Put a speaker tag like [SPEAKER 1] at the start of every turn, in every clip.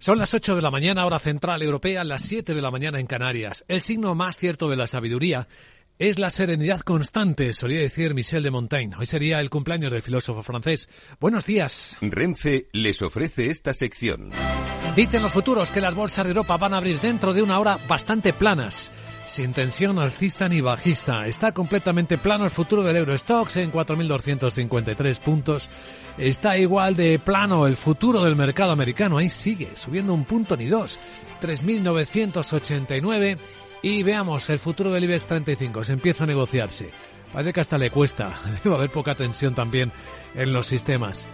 [SPEAKER 1] Son las 8 de la mañana, hora central europea, las 7 de la mañana en Canarias. El signo más cierto de la sabiduría es la serenidad constante, solía decir Michel de Montaigne. Hoy sería el cumpleaños del filósofo francés. Buenos días.
[SPEAKER 2] Renfe les ofrece esta sección.
[SPEAKER 1] Dicen los futuros que las bolsas de Europa van a abrir dentro de una hora bastante planas sin tensión alcista ni bajista. Está completamente plano el futuro del Eurostox en 4.253 puntos. Está igual de plano el futuro del mercado americano. Ahí sigue, subiendo un punto ni dos. 3.989. Y veamos, el futuro del IBEX 35 se empieza a negociarse. Parece que hasta le cuesta. Debe haber poca tensión también en los sistemas.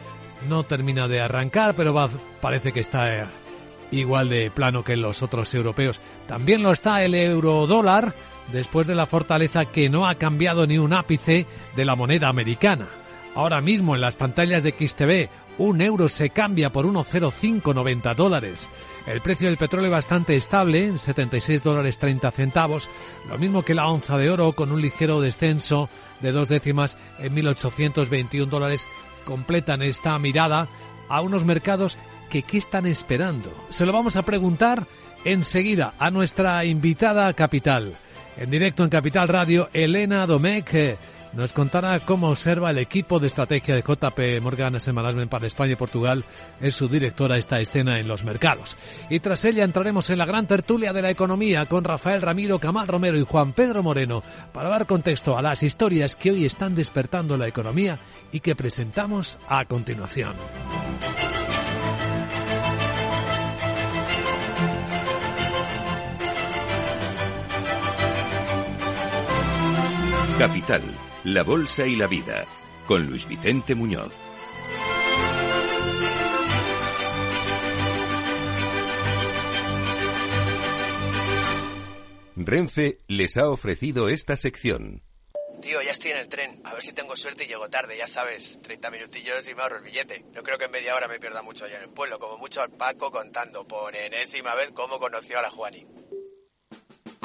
[SPEAKER 1] No termina de arrancar, pero va, parece que está igual de plano que los otros europeos. También lo está el eurodólar después de la fortaleza que no ha cambiado ni un ápice de la moneda americana. Ahora mismo en las pantallas de XTV un euro se cambia por 1,0590 dólares. El precio del petróleo bastante estable, en 76 dólares 30 centavos, lo mismo que la onza de oro con un ligero descenso de dos décimas en 1.821 dólares. Completan esta mirada a unos mercados que qué están esperando. Se lo vamos a preguntar enseguida a nuestra invitada capital. En directo en Capital Radio, Elena Domecq eh, nos contará cómo observa el equipo de estrategia de JP Morgan Asset Management para España y Portugal. Es su directora esta escena en los mercados. Y tras ella entraremos en la gran tertulia de la economía con Rafael Ramiro, Camal Romero y Juan Pedro Moreno para dar contexto a las historias que hoy están despertando la economía y que presentamos a continuación.
[SPEAKER 2] Capital, la Bolsa y la Vida, con Luis Vicente Muñoz. Renfe les ha ofrecido esta sección.
[SPEAKER 3] Tío, ya estoy en el tren. A ver si tengo suerte y llego tarde, ya sabes. 30 minutillos y me ahorro el billete. No creo que en media hora me pierda mucho allá en el pueblo. Como mucho al Paco contando por enésima vez cómo conoció a la Juani.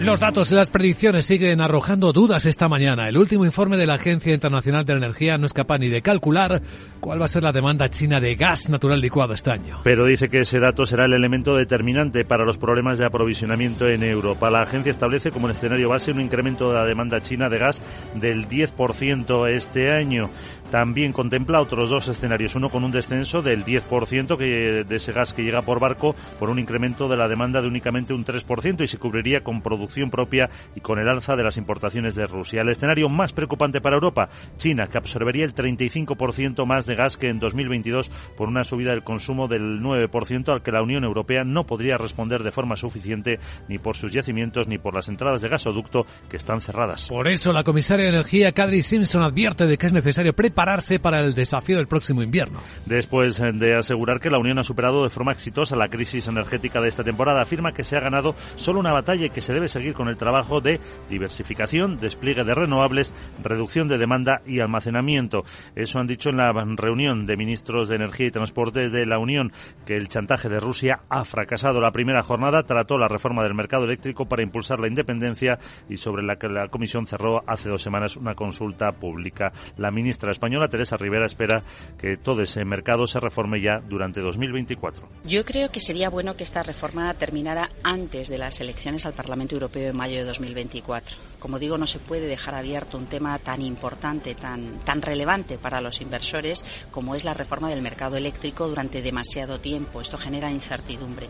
[SPEAKER 1] Los datos y las predicciones siguen arrojando dudas esta mañana. El último informe de la Agencia Internacional de Energía no es capaz ni de calcular cuál va a ser la demanda china de gas natural licuado este año.
[SPEAKER 4] Pero dice que ese dato será el elemento determinante para los problemas de aprovisionamiento en Europa. La agencia establece como escenario base un incremento de la demanda china de gas del 10% este año. También contempla otros dos escenarios, uno con un descenso del 10% que, de ese gas que llega por barco por un incremento de la demanda de únicamente un 3% y se cubriría con producción propia y con el alza de las importaciones de Rusia. El escenario más preocupante para Europa, China, que absorbería el 35% más de gas que en 2022 por una subida del consumo del 9% al que la Unión Europea no podría responder de forma suficiente ni por sus yacimientos ni por las entradas de gasoducto que están cerradas.
[SPEAKER 1] Por eso la comisaria de Energía, Kadri Simpson, advierte de que es necesario preparar para el desafío del próximo invierno.
[SPEAKER 4] Después de asegurar que la Unión ha superado de forma exitosa la crisis energética de esta temporada, afirma que se ha ganado solo una batalla y que se debe seguir con el trabajo de diversificación, despliegue de renovables, reducción de demanda y almacenamiento. Eso han dicho en la reunión de ministros de Energía y Transporte de la Unión, que el chantaje de Rusia ha fracasado. La primera jornada trató la reforma del mercado eléctrico para impulsar la independencia y sobre la que la Comisión cerró hace dos semanas una consulta pública. La ministra española, Teresa Rivera, espera que todo ese mercado se reforme ya durante 2024.
[SPEAKER 5] Yo creo que sería bueno que esta reforma terminara antes de las elecciones al Parlamento Europeo en mayo de 2024. Como digo, no se puede dejar abierto un tema tan importante, tan, tan relevante para los inversores como es la reforma del mercado eléctrico durante demasiado tiempo. Esto genera incertidumbre.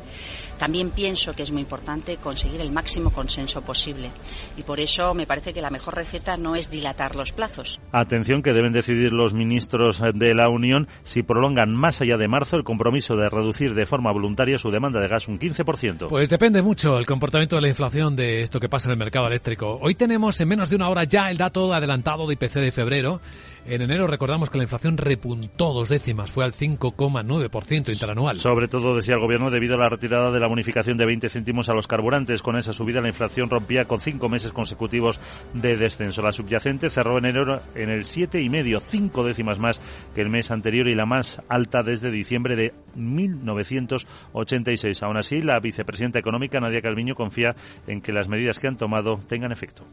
[SPEAKER 5] También pienso que es muy importante conseguir el máximo consenso posible y por eso me parece que la mejor receta no es dilatar los plazos.
[SPEAKER 4] Atención que deben decidir los ministros de la Unión si prolongan más allá de marzo el compromiso de reducir de forma voluntaria su demanda de gas un 15%.
[SPEAKER 1] Pues depende mucho el comportamiento de la inflación de esto que pasa en el mercado eléctrico. Hoy tenemos en menos de una hora ya el dato adelantado de IPC de febrero En enero recordamos que la inflación repuntó dos décimas, fue al 5,9% interanual.
[SPEAKER 4] Sobre todo, decía el gobierno, debido a la retirada de la bonificación de 20 céntimos a los carburantes. Con esa subida la inflación rompía con cinco meses consecutivos de descenso. La subyacente cerró en enero en el 7,5, cinco décimas más que el mes anterior y la más alta desde diciembre de 1986. Aún así, la vicepresidenta económica, Nadia Calviño, confía en que las medidas que han tomado tengan efecto.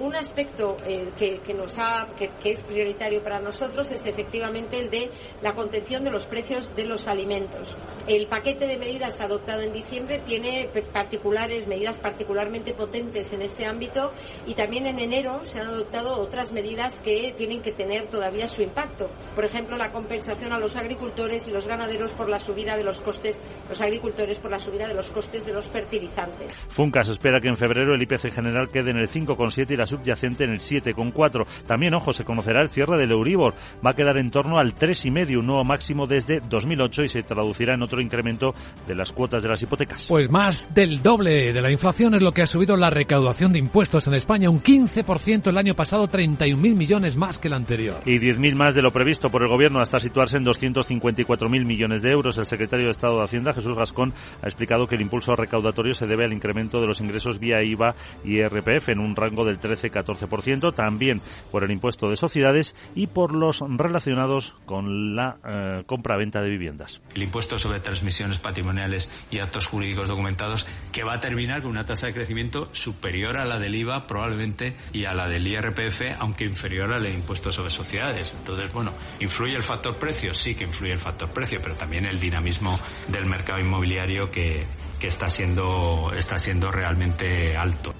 [SPEAKER 6] Un aspecto eh, que, nos ha, que, es prioritario para nosotros es efectivamente el de la contención de los precios de los alimentos. El paquete de medidas adoptado en diciembre tiene particulares medidas particularmente potentes en este ámbito y también en enero se han adoptado otras medidas que tienen que tener todavía su impacto. Por ejemplo, la compensación a los agricultores y los ganaderos por la subida de los costes, los agricultores por la subida de los costes de los fertilizantes.
[SPEAKER 4] Funcas espera que en febrero el IPC general quede en el 5,7 y la subyacente en el 7,4. También, ojo, se conocerá el cierre del Euribor. Va a quedar en torno al 3,5, un nuevo máximo desde 2008 y se traducirá en otro incremento de las cuotas de las hipotecas.
[SPEAKER 1] Pues más del doble de la inflación es lo que ha subido la recaudación de impuestos en España, un 15% el año pasado, 31.000 millones más que el anterior.
[SPEAKER 4] Y 10.000 más de lo previsto por el gobierno hasta situarse en 254.000 millones de euros. El secretario de Estado de Hacienda, Jesús Gascón, ha explicado que el impulso recaudatorio se debe al incremento de los ingresos vía IVA y RPF en un rango del 13-14%, también por el impuesto de sociedades y por los relacionados con la eh, compra-venta de viviendas.
[SPEAKER 7] El impuesto sobre transmisiones patrimoniales y actos jurídicos documentados que va a terminar con una tasa de crecimiento superior a la del IVA probablemente y a la del IRPF, aunque inferior al impuesto sobre sociedades. Entonces, bueno, ¿influye el factor precio? Sí que influye el factor precio, pero también el dinamismo del mercado inmobiliario que, que está siendo, está siendo realmente alto.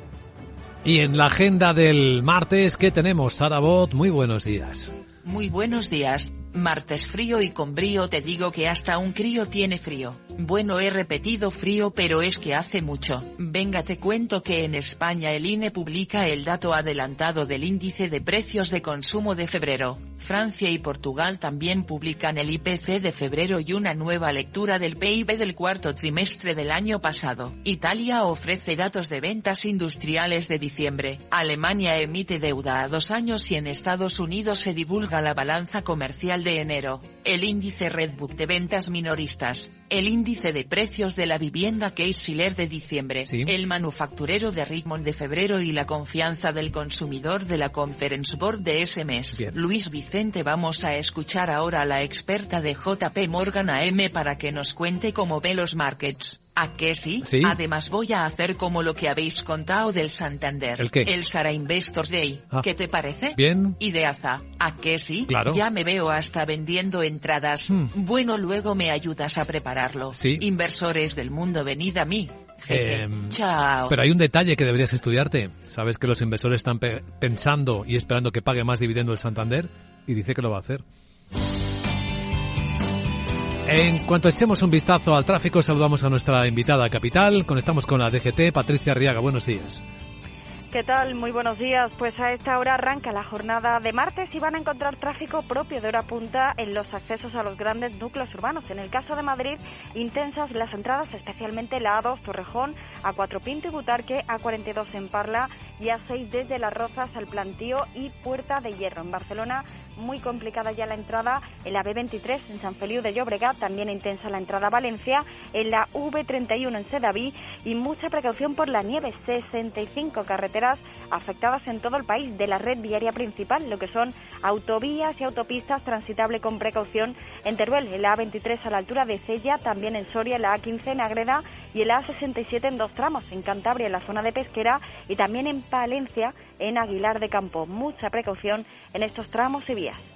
[SPEAKER 1] Y en la agenda del martes, ¿qué tenemos? Sara Bot, muy buenos días.
[SPEAKER 8] Muy buenos días. Martes frío y con brío te digo que hasta un crío tiene frío. Bueno he repetido frío pero es que hace mucho. Venga te cuento que en España el INE publica el dato adelantado del índice de precios de consumo de febrero. Francia y Portugal también publican el IPC de febrero y una nueva lectura del PIB del cuarto trimestre del año pasado. Italia ofrece datos de ventas industriales de diciembre. Alemania emite deuda a dos años y en Estados Unidos se divulga la balanza comercial de enero. El índice Redbook de ventas minoristas el índice de precios de la vivienda Case-Shiller de diciembre, el manufacturero de Richmond de febrero y la confianza del consumidor de la Conference Board de ese mes. Luis Vicente vamos a escuchar ahora a la experta de JP Morgan AM para que nos cuente cómo ve los markets. ¿A qué sí? Además voy a hacer como lo que habéis contado del Santander.
[SPEAKER 1] ¿El qué?
[SPEAKER 8] El Sara Investors Day.
[SPEAKER 1] Ah.
[SPEAKER 8] ¿Qué te parece?
[SPEAKER 1] Bien.
[SPEAKER 8] Ideaza. ¿A qué sí?
[SPEAKER 1] Claro.
[SPEAKER 8] Ya me veo hasta vendiendo entradas.
[SPEAKER 1] Hmm.
[SPEAKER 8] Bueno, luego me ayudas a prepararlo.
[SPEAKER 1] Sí.
[SPEAKER 8] Inversores del mundo, venid a mí.
[SPEAKER 1] Em,
[SPEAKER 8] Chao.
[SPEAKER 1] Pero hay un detalle que deberías estudiarte. Sabes que los inversores están pe- pensando y esperando que pague más dividendo el Santander y dice que lo va a hacer. En cuanto echemos un vistazo al tráfico, saludamos a nuestra invitada capital. Conectamos con la DGT, Patricia Arriaga. Buenos días.
[SPEAKER 9] ¿Qué tal? Muy buenos días. Pues a esta hora arranca la jornada de martes y van a encontrar tráfico propio de hora punta en los accesos a los grandes núcleos urbanos. En el caso de Madrid, intensas las entradas, especialmente la A2 Torrejón, A4 Pinto y Butarque, A42 en Parla y A6 desde Las Rozas al Plantío y Puerta de Hierro. En Barcelona, muy complicada ya la entrada en la B23 en San Feliu de Llobregat, también intensa la entrada a Valencia, en la V31 en Sedaví y mucha precaución por la nieve, 65 carreteras afectadas en todo el país de la red viaria principal, lo que son autovías y autopistas transitable con precaución en Teruel, en la A23 a la altura de Cella, también en Soria, la A15 en Agreda y en la A67 en dos tramos, en Cantabria, en la zona de Pesquera y también en Palencia, en Aguilar de Campo. Mucha precaución en estos tramos y vías.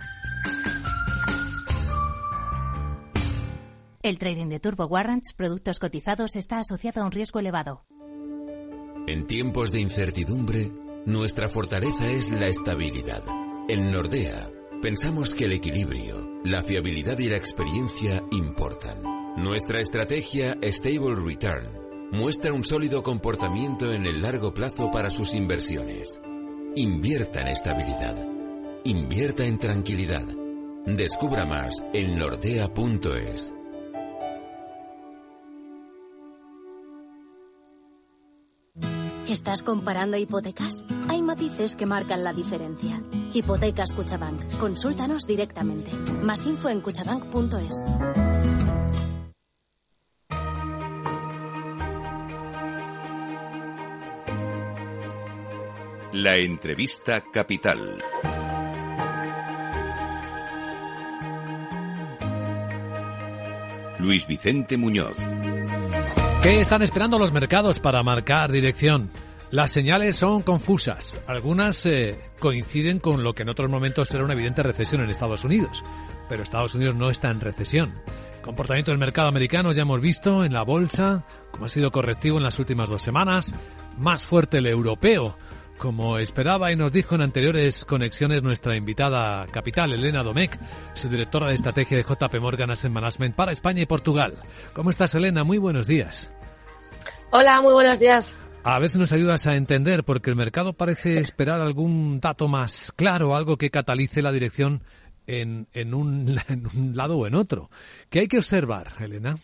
[SPEAKER 10] El trading de Turbo Warrants, productos cotizados, está asociado a un riesgo elevado.
[SPEAKER 11] En tiempos de incertidumbre, nuestra fortaleza es la estabilidad. En Nordea, pensamos que el equilibrio, la fiabilidad y la experiencia importan. Nuestra estrategia Stable Return muestra un sólido comportamiento en el largo plazo para sus inversiones. Invierta en estabilidad. Invierta en tranquilidad. Descubra más en nordea.es.
[SPEAKER 12] ¿Estás comparando hipotecas? Hay matices que marcan la diferencia. Hipotecas Cuchabank. Consúltanos directamente. Más info en cuchabank.es.
[SPEAKER 2] La entrevista capital. Luis Vicente Muñoz.
[SPEAKER 1] ¿Qué están esperando los mercados para marcar dirección? Las señales son confusas. Algunas eh, coinciden con lo que en otros momentos era una evidente recesión en Estados Unidos. Pero Estados Unidos no está en recesión. comportamiento del mercado americano ya hemos visto en la bolsa, como ha sido correctivo en las últimas dos semanas. Más fuerte el europeo, como esperaba y nos dijo en anteriores conexiones nuestra invitada capital, Elena Domecq, su directora de estrategia de JP Morgan Asset Management para España y Portugal. ¿Cómo estás, Elena? Muy buenos días.
[SPEAKER 13] Hola, muy buenos días.
[SPEAKER 1] A ver si nos ayudas a entender, porque el mercado parece esperar algún dato más claro, algo que catalice la dirección en, en, un, en un lado o en otro. ¿Qué hay que observar, Elena?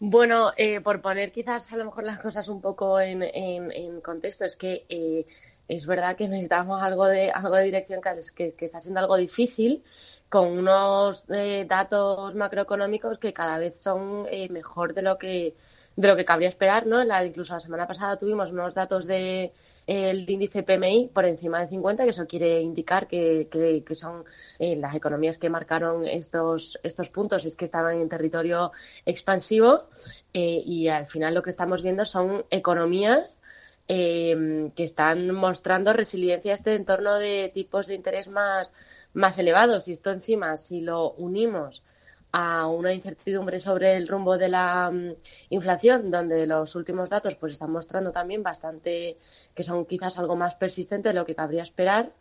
[SPEAKER 13] Bueno, eh, por poner quizás a lo mejor las cosas un poco en, contexto, es que eh, es verdad que necesitamos algo de, algo de dirección que, está siendo algo difícil, con unos eh, datos macroeconómicos que cada vez son mejor de lo que de lo que cabría esperar, ¿no? La, incluso la semana pasada tuvimos unos datos de el índice PMI por encima de 50, que eso quiere indicar que, que, son eh, las economías que marcaron estos, estos puntos, es que estaban en territorio expansivo eh, y al final lo que estamos viendo son economías em, que están mostrando resiliencia a este entorno de tipos de interés más, más elevados. Y esto encima si lo unimos a una incertidumbre sobre el rumbo de la mm, inflación, donde los últimos datos pues están mostrando también bastante que son quizás algo más persistentes de lo que cabría esperar.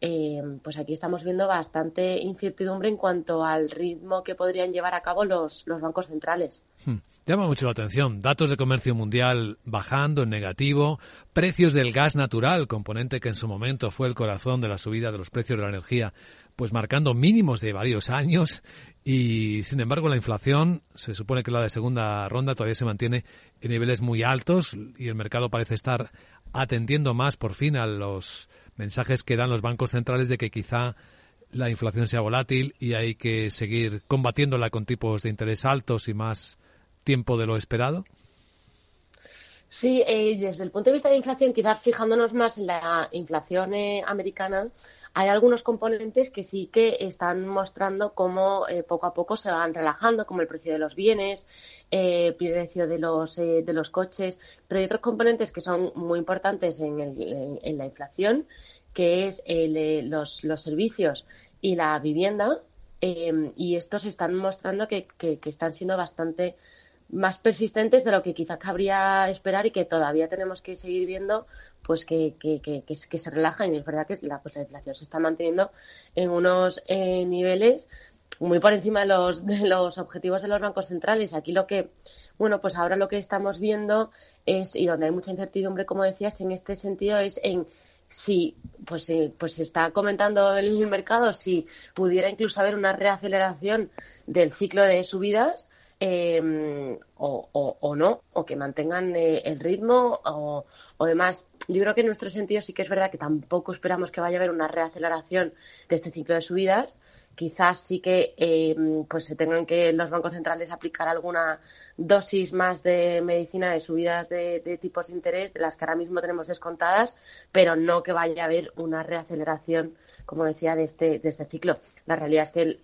[SPEAKER 13] Eh, pues aquí estamos viendo bastante incertidumbre en cuanto al ritmo que podrían llevar a cabo los, los bancos centrales.
[SPEAKER 1] Hmm. Llama mucho la atención. Datos de comercio mundial bajando en negativo, precios del gas natural, componente que en su momento fue el corazón de la subida de los precios de la energía, pues marcando mínimos de varios años y sin embargo la inflación se supone que la de segunda ronda todavía se mantiene en niveles muy altos y el mercado parece estar atendiendo más por fin a los mensajes que dan los bancos centrales de que quizá la inflación sea volátil y hay que seguir combatiéndola con tipos de interés altos y más tiempo de lo esperado.
[SPEAKER 13] Sí, eh, desde el punto de vista de inflación, quizás fijándonos más en la inflación eh, americana, hay algunos componentes que sí que están mostrando cómo eh, poco a poco se van relajando, como el precio de los bienes, eh, el precio de los, de los coches, pero hay otros componentes que son muy importantes en, en, la inflación, que es los, los servicios y la vivienda, y estos están mostrando que, que están siendo bastante más persistentes de lo que quizá cabría esperar y que todavía tenemos que seguir viendo pues que, que, que, que, se relajan y es verdad que la, pues, la inflación se está manteniendo en unos eh, niveles muy por encima de los, de los objetivos de los bancos centrales. Aquí lo que, bueno, pues ahora lo que estamos viendo es, y donde hay mucha incertidumbre, como decías, en este sentido, es en si, pues, eh, pues se está comentando en el mercado, si pudiera incluso haber una reaceleración del ciclo de subidas Em, o, no, o que mantengan eh, el ritmo o, demás. Yo creo que en nuestro sentido sí que es verdad que tampoco esperamos que vaya a haber una reaceleración de este ciclo de subidas, quizás sí que eh, pues se tengan que los bancos centrales aplicar alguna dosis más de medicina de subidas de, tipos de interés de las que ahora mismo tenemos descontadas, pero no que vaya a haber una reaceleración, como decía, de este, de este ciclo. La realidad es que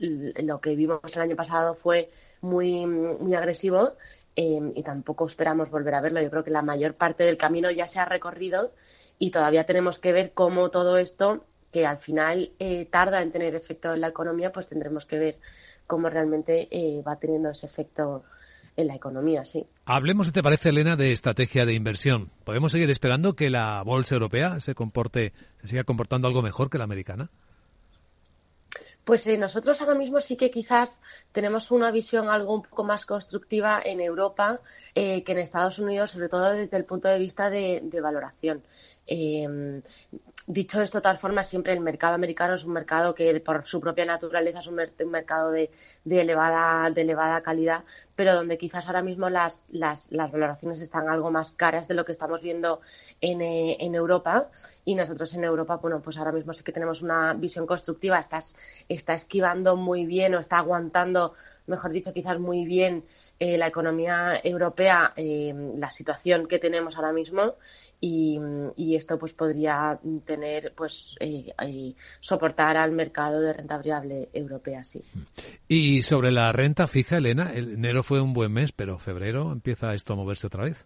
[SPEAKER 13] lo que vimos el año pasado fue muy, muy agresivo eh, y tampoco esperamos volver a verlo. Yo creo que la mayor parte del camino ya se ha recorrido y todavía tenemos que ver cómo todo esto que al final eh, tarda en tener efecto en la economía, pues tendremos que ver cómo realmente eh, va teniendo ese efecto en la economía, sí.
[SPEAKER 1] Hablemos, si te parece, Elena, de estrategia de inversión. ¿Podemos seguir esperando que la bolsa europea se comporte, se siga comportando algo mejor que la americana?
[SPEAKER 13] Pues eh, nosotros ahora mismo sí que quizás tenemos una visión algo un poco más constructiva en Europa que en Estados Unidos, sobre todo desde el punto de vista de, de valoración. Eh, dicho esto, de todas formas, siempre el mercado americano es un mercado que por su propia naturaleza es un, mercado de, elevada, de elevada calidad, pero donde quizás ahora mismo las, las, valoraciones están algo más caras de lo que estamos viendo en, eh, en, Europa. Y nosotros en Europa, bueno, pues ahora mismo sí que tenemos una visión constructiva, Estás, está esquivando muy bien o está aguantando, mejor dicho, quizás muy bien eh, la economía europea, eh, la situación que tenemos ahora mismo y, esto pues podría tener pues eh, eh, soportar al mercado de renta variable europea sí.
[SPEAKER 1] Y sobre la renta fija Elena el enero fue un buen mes pero febrero empieza esto a moverse otra vez.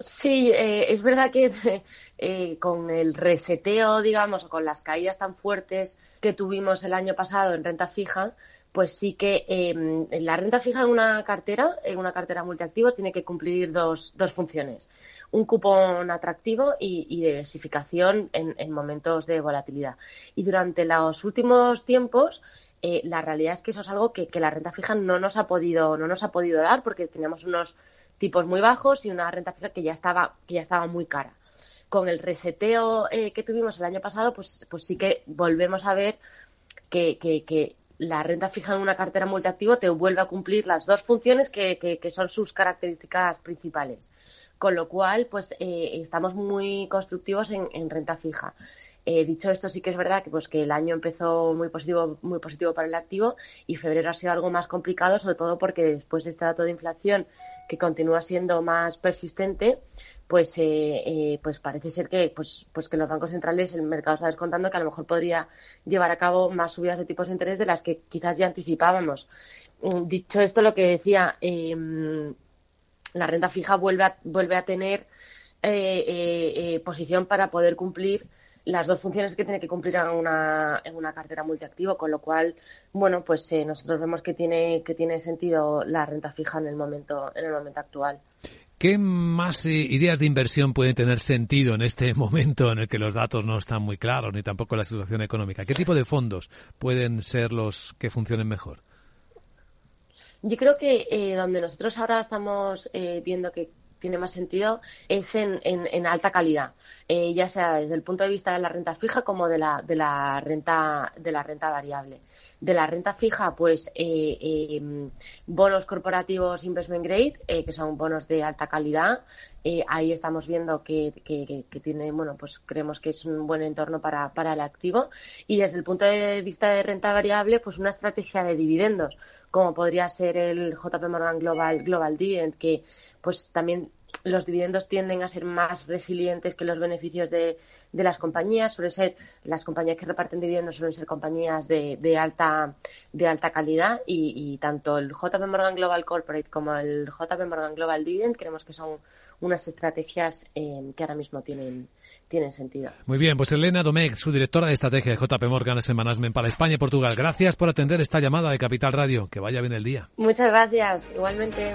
[SPEAKER 13] Sí, eh, es verdad que con el reseteo, digamos, con las caídas tan fuertes que tuvimos el año pasado en renta fija, pues sí que em, la renta fija en una cartera, en una cartera multiactivos, tiene que cumplir dos, dos funciones un cupón atractivo y, diversificación en, momentos de volatilidad. Y durante los últimos tiempos, eh, la realidad es que eso es algo que, la renta fija no nos ha podido, no nos ha podido dar porque teníamos unos tipos muy bajos y una renta fija que ya estaba, que ya estaba muy cara. Con el reseteo eh, que tuvimos el año pasado, pues, pues sí que volvemos a ver que, que, la renta fija en una cartera multiactivo te vuelve a cumplir las dos funciones que, que son sus características principales con lo cual pues eh, estamos muy constructivos en, renta fija. Eh, dicho esto, sí que es verdad que, pues, que el año empezó muy positivo, muy positivo para el activo y febrero ha sido algo más complicado, sobre todo porque después de este dato de inflación que continúa siendo más persistente, pues, eh, pues parece ser que, pues, pues que los bancos centrales, el mercado está descontando que a lo mejor podría llevar a cabo más subidas de tipos de interés de las que quizás ya anticipábamos. Mm, dicho esto, lo que decía, em, la renta fija vuelve a, vuelve a tener eh, eh, eh, posición para poder cumplir las dos funciones que tiene que cumplir en una, en una cartera multiactivo, con lo cual, bueno, pues nosotros vemos que tiene, que tiene sentido la renta fija en el momento, en el momento actual.
[SPEAKER 1] ¿Qué más ideas de inversión pueden tener sentido en este momento en el que los datos no están muy claros ni tampoco la situación económica? ¿Qué tipo de fondos pueden ser los que funcionen mejor?
[SPEAKER 13] Yo creo que eh, donde nosotros ahora estamos eh, viendo que tiene más sentido es en, en, alta calidad, eh, ya sea desde el punto de vista de la renta fija como de la, de la renta de la renta variable. De la renta fija, pues em, bonos corporativos investment grade, que son bonos de alta calidad. ahí estamos viendo que, que, que, tiene, bueno, pues creemos que es un buen entorno para, para el activo. Y desde el punto de vista de renta variable, pues una estrategia de dividendos como podría ser el JP Morgan Global, Global Dividend, que pues también los dividendos tienden a ser más resilientes que los beneficios de, las compañías. Suelen ser, las compañías que reparten dividendos suelen ser compañías de, de alta, de alta calidad y, tanto el JP Morgan Global Corporate como el JP Morgan Global Dividend creemos que son unas estrategias eh, que ahora mismo tienen, tiene sentido.
[SPEAKER 1] Muy bien, pues Elena Domecq, su directora de estrategia de JP Morgan Asset Management para España y Portugal. Gracias por atender esta llamada de Capital Radio. Que vaya bien el día.
[SPEAKER 13] Muchas gracias, igualmente.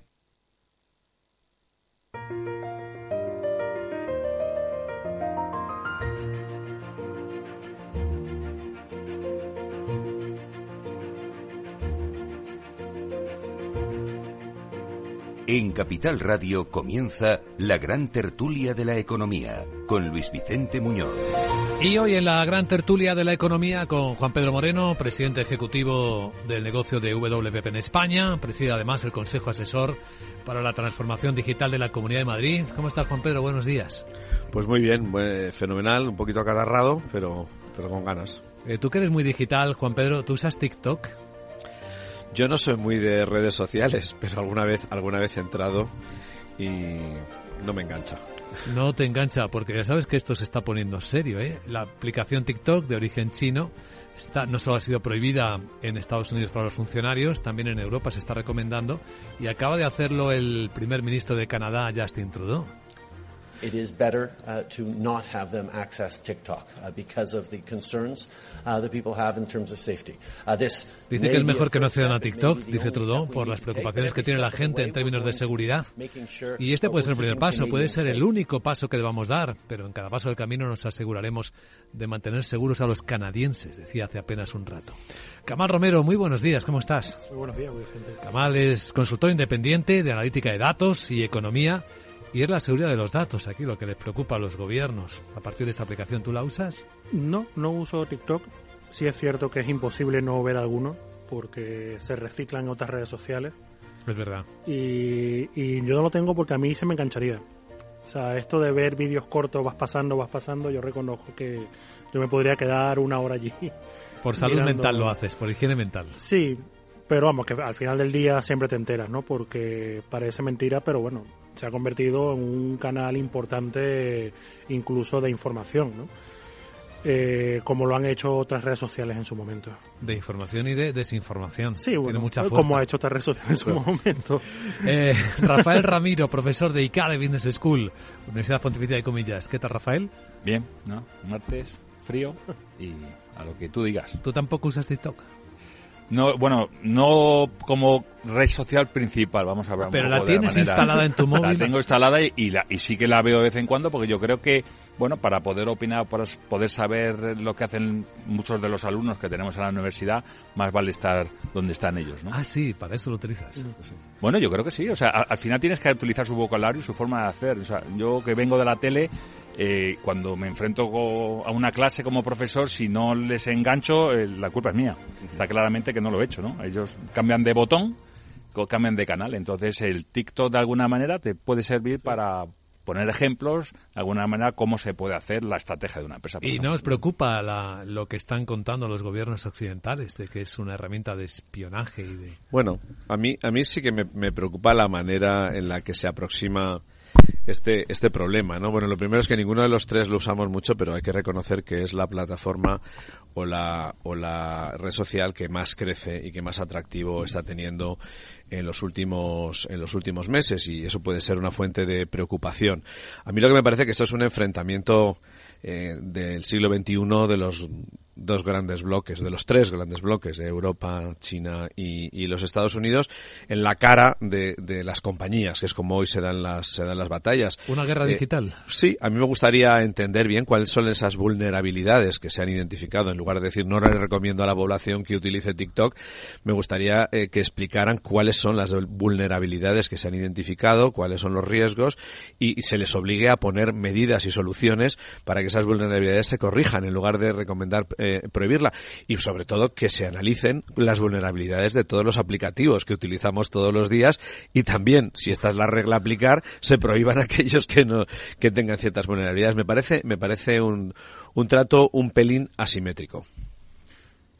[SPEAKER 2] En Capital Radio comienza la gran tertulia de la economía con Luis Vicente Muñoz.
[SPEAKER 1] Y hoy en la gran tertulia de la economía con Juan Pedro Moreno, presidente ejecutivo del negocio de WPP en España, preside además el Consejo Asesor para la Transformación Digital de la Comunidad de Madrid. ¿Cómo estás, Juan Pedro? Buenos días.
[SPEAKER 14] Pues muy bien, fenomenal, un poquito acatarrado, pero, pero con ganas.
[SPEAKER 1] Eh, tú que eres muy digital, Juan Pedro, ¿tú usas TikTok?
[SPEAKER 14] Yo no soy muy de redes sociales, pero alguna vez, alguna vez he entrado y no me engancha.
[SPEAKER 1] No te engancha, porque ya sabes que esto se está poniendo serio, ¿eh? La aplicación TikTok de origen chino está, no solo ha sido prohibida en Estados Unidos para los funcionarios, también en Europa se está recomendando y acaba de hacerlo el primer ministro de Canadá, Justin Trudeau.
[SPEAKER 15] It is better uh, to not have them access TikTok uh, because of the concerns uh, that people have in terms of safety. Uh, this
[SPEAKER 1] dice que es mejor que no accedan a TikTok, dice Trudeau, por las preocupaciones que tiene la gente en términos de seguridad. Y este puede ser el primer paso, puede ser el único paso que debamos dar, pero en cada paso del camino nos aseguraremos de mantener seguros a los canadienses, decía hace apenas un rato. Camal Romero, muy buenos días, ¿cómo estás?
[SPEAKER 16] Muy buenos días, Vicente.
[SPEAKER 1] Camal es consultor independiente de analítica de datos y economía y es la seguridad de los datos aquí lo que les preocupa a los gobiernos. A partir de esta aplicación, ¿tú la usas?
[SPEAKER 16] No, no uso TikTok. Sí es cierto que es imposible no ver alguno porque se reciclan en otras redes sociales.
[SPEAKER 1] Es verdad.
[SPEAKER 16] Y, y yo no lo tengo porque a mí se me engancharía. O sea, esto de ver vídeos cortos, vas pasando, vas pasando, yo reconozco que yo me podría quedar una hora allí.
[SPEAKER 1] Por salud mental lo haces, por higiene mental.
[SPEAKER 16] Sí, pero vamos, que al final del día siempre te enteras, ¿no? Porque parece mentira, pero bueno, se ha convertido en un canal importante incluso de información, ¿no? Eh, como lo han hecho otras redes sociales en su momento.
[SPEAKER 1] De información y de desinformación.
[SPEAKER 16] Sí, bueno, como ha hecho otras redes sociales en su momento.
[SPEAKER 1] Eh, Rafael Ramiro, profesor de ICA de Business School, Universidad Pontificia de Comillas. ¿Qué tal, Rafael?
[SPEAKER 17] Bien, ¿no? Martes, frío y a lo que tú digas.
[SPEAKER 1] ¿Tú tampoco usas TikTok?
[SPEAKER 17] No, bueno, no como red social principal, vamos a ver.
[SPEAKER 1] Pero la tienes instalada en tu móvil.
[SPEAKER 17] La tengo instalada y, la, y sí que la veo de vez en cuando porque yo creo que, bueno, para poder opinar, para poder saber lo que hacen muchos de los alumnos que tenemos en la universidad, más vale estar donde están ellos, ¿no?
[SPEAKER 1] Ah, sí, para eso lo utilizas.
[SPEAKER 17] Bueno, yo creo que sí. O sea, al, final tienes que utilizar su vocabulario y su forma de hacer. O sea, yo que vengo de la tele, eh, cuando me enfrento a una clase como profesor, si no les engancho, eh, la culpa es mía. Está claramente que no lo he hecho, ¿no? Ellos cambian de botón, cambian de canal. Entonces el TikTok de alguna manera te puede servir para poner ejemplos, de alguna manera, cómo se puede hacer la estrategia de una empresa.
[SPEAKER 1] ¿Y no os preocupa lo que están contando los gobiernos occidentales, de que es una herramienta de espionaje y de...
[SPEAKER 14] Bueno, a mí, a mí sí que me, me preocupa la manera en la que se aproxima este, este problema, ¿no? Bueno, lo primero es que ninguno de los tres lo usamos mucho, pero hay que reconocer que es la plataforma o la, o la red social que más crece y que más atractivo está teniendo en los últimos, en los últimos meses y eso puede ser una fuente de preocupación. A mí lo que me parece que esto es un enfrentamiento eh, del siglo XXI de los dos grandes bloques, de los tres grandes bloques de Europa, China y, los Estados Unidos, en la cara de, las compañías, que es como hoy se dan las, se dan las batallas.
[SPEAKER 1] ¿Una guerra
[SPEAKER 14] Eh,
[SPEAKER 1] digital?
[SPEAKER 14] Sí, a mí me gustaría entender bien cuáles son esas vulnerabilidades que se han identificado. En lugar de decir no le recomiendo a la población que utilice TikTok, me gustaría eh, que explicaran cuáles son las vulnerabilidades que se han identificado, cuáles son los riesgos y, y se les obligue a poner medidas y soluciones para que esas vulnerabilidades se corrijan en lugar de recomendar eh, prohibirla y sobre todo que se analicen las vulnerabilidades de todos los aplicativos que utilizamos todos los días y también si esta es la regla a aplicar se prohíban aquellos que no que tengan ciertas vulnerabilidades me parece me parece un, un trato un pelín asimétrico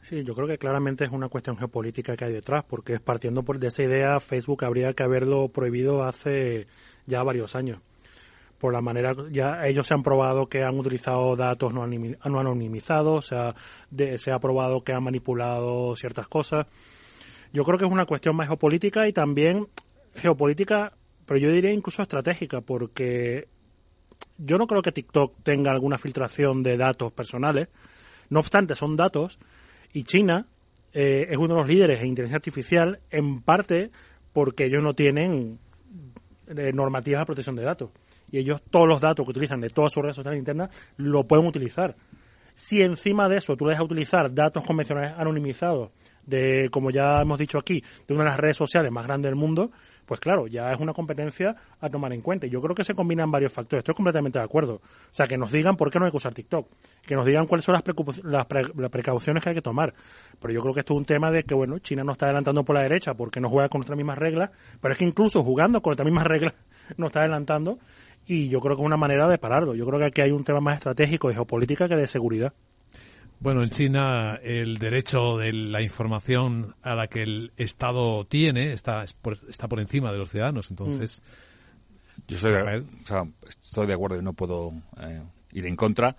[SPEAKER 16] Sí, yo creo que claramente es una cuestión geopolítica que hay detrás, porque partiendo por de esa idea, Facebook habría que haberlo prohibido hace ya varios años. Por la manera, ya ellos se han probado que han utilizado datos no, anonimizados, o sea, de- se ha probado que han manipulado ciertas cosas. Yo creo que es una cuestión más geopolítica y también geopolítica, pero yo diría incluso estratégica, porque yo no creo que TikTok tenga alguna filtración de datos personales. No obstante, son datos y China eh, es uno de los líderes en inteligencia artificial en parte porque ellos no tienen eh, normativas de protección de datos. Y ellos todos los datos que utilizan de todas sus redes sociales internas lo pueden utilizar. Si encima de eso tú dejas utilizar datos convencionales anonimizados de, como ya hemos dicho aquí, de una de las redes sociales más grandes del mundo, pues claro, ya es una competencia a tomar en cuenta. Yo creo que se combinan varios factores. Estoy completamente de acuerdo. O sea, que nos digan por qué no hay que usar TikTok. Que nos digan cuáles son las, las, pre- las precauciones que hay que tomar. Pero yo creo que esto es un tema de que, bueno, China no está adelantando por la derecha porque no juega con nuestras mismas reglas. Pero es que incluso jugando con nuestras mismas reglas no está adelantando. Y yo creo que es una manera de pararlo. Yo creo que aquí hay un tema más estratégico de geopolítica que de seguridad.
[SPEAKER 1] Bueno, en China el derecho de la información a la que el Estado tiene está es por, está por encima de los ciudadanos. Entonces,
[SPEAKER 17] Yo estoy, de- o sea, estoy de acuerdo y no puedo eh, ir en contra,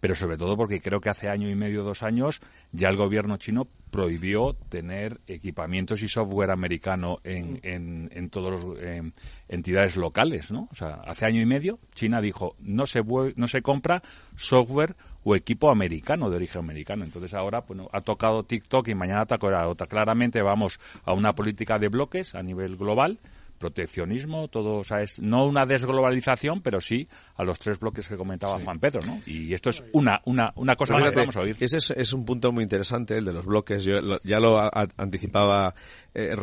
[SPEAKER 17] pero sobre todo porque creo que hace año y medio, dos años, ya el gobierno chino prohibió tener equipamientos y software americano en, en, en todas las entidades locales, ¿no? O sea, hace año y medio China dijo no se no se compra software o equipo americano de origen americano. Entonces ahora bueno, ha tocado TikTok y mañana tocará otra. Claramente vamos a una política de bloques a nivel global proteccionismo, todo, o sea, es no una desglobalización, pero sí a los tres bloques que comentaba Juan Pedro, ¿no? Y esto es una una una cosa que vamos a oír.
[SPEAKER 14] Ese es, es un punto muy interesante, el de los bloques. Yo lo- ya lo a- anticipaba eh,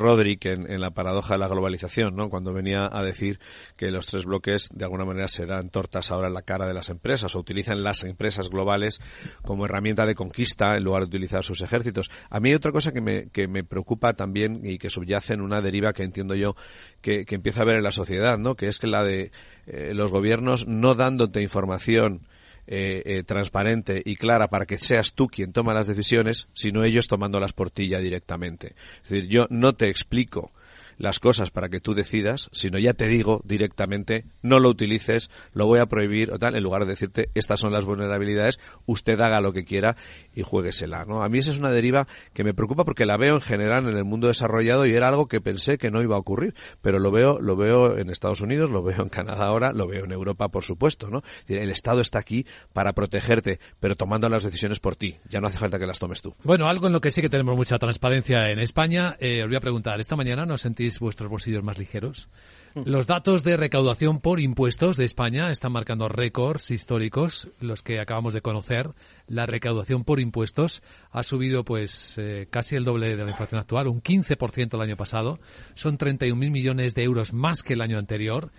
[SPEAKER 14] en, la paradoja de la globalización, ¿no? Cuando venía a decir que los tres bloques de alguna manera se tortas ahora en la cara de las empresas o utilizan las empresas globales como herramienta de conquista en lugar de utilizar sus ejércitos. A mí hay otra cosa que me, que me preocupa también y que subyace en una deriva que entiendo yo que, que empieza a haber en la sociedad, ¿no? Que es que la de eh, los gobiernos no dándote información eh, eh, transparente y clara para que seas tú quien toma las decisiones, sino ellos tomándolas por ti ya directamente. Es decir, yo no te explico las cosas para que tú decidas, sino ya te digo directamente, no lo utilices, lo voy a prohibir o tal, en lugar de decirte, estas son las vulnerabilidades, usted haga lo que quiera y juéguesela, ¿no? A mí esa es una deriva que me preocupa porque la veo en general en el mundo desarrollado y era algo que pensé que no iba a ocurrir, pero lo veo, lo veo en Estados Unidos, lo veo en Canadá ahora, lo veo en Europa, por supuesto, ¿no? El Estado está aquí para protegerte, pero tomando las decisiones por ti. Ya no hace falta que las tomes tú.
[SPEAKER 1] Bueno, algo en lo que sí que tenemos mucha transparencia en España. Eh, os voy a preguntar, ¿esta mañana no sentís vuestros bolsillos más ligeros? Los datos de recaudación por impuestos de España están marcando récords históricos, los que acabamos de conocer. La recaudación por impuestos ha subido pues eh, casi el doble de la inflación actual, un 15% el año pasado. Son 31.000 millones de euros más que el año anterior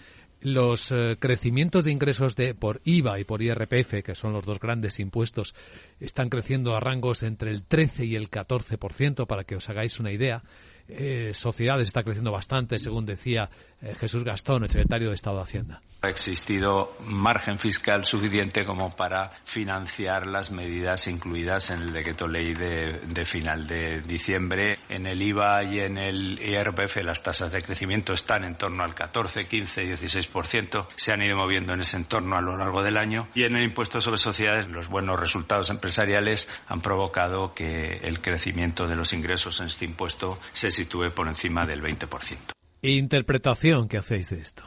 [SPEAKER 1] los eh, crecimientos de ingresos de por IVA y por IRPF, que son los dos grandes impuestos, están creciendo a rangos entre el 13 y el 14%, para que os hagáis una idea. Eh, sociedades está creciendo bastante, según decía eh, Jesús Gastón, el secretario de Estado de Hacienda.
[SPEAKER 7] Ha existido margen fiscal suficiente como para financiar las medidas incluidas en el decreto ley de, de final de diciembre. En el IVA y en el IRPF las tasas de crecimiento están en torno al 14, 15, 16%. Se han ido moviendo en ese entorno a lo largo del año. Y en el impuesto sobre sociedades los buenos resultados empresariales han provocado que el crecimiento de los ingresos en este impuesto se sitúe por encima del 20%.
[SPEAKER 1] Interpretación que hacéis de esto.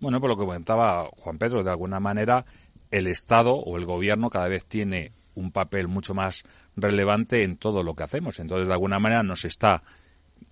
[SPEAKER 17] Bueno, por lo que comentaba Juan Pedro, de alguna manera el Estado o el gobierno cada vez tiene un papel mucho más relevante en todo lo que hacemos. Entonces, de alguna manera, nos está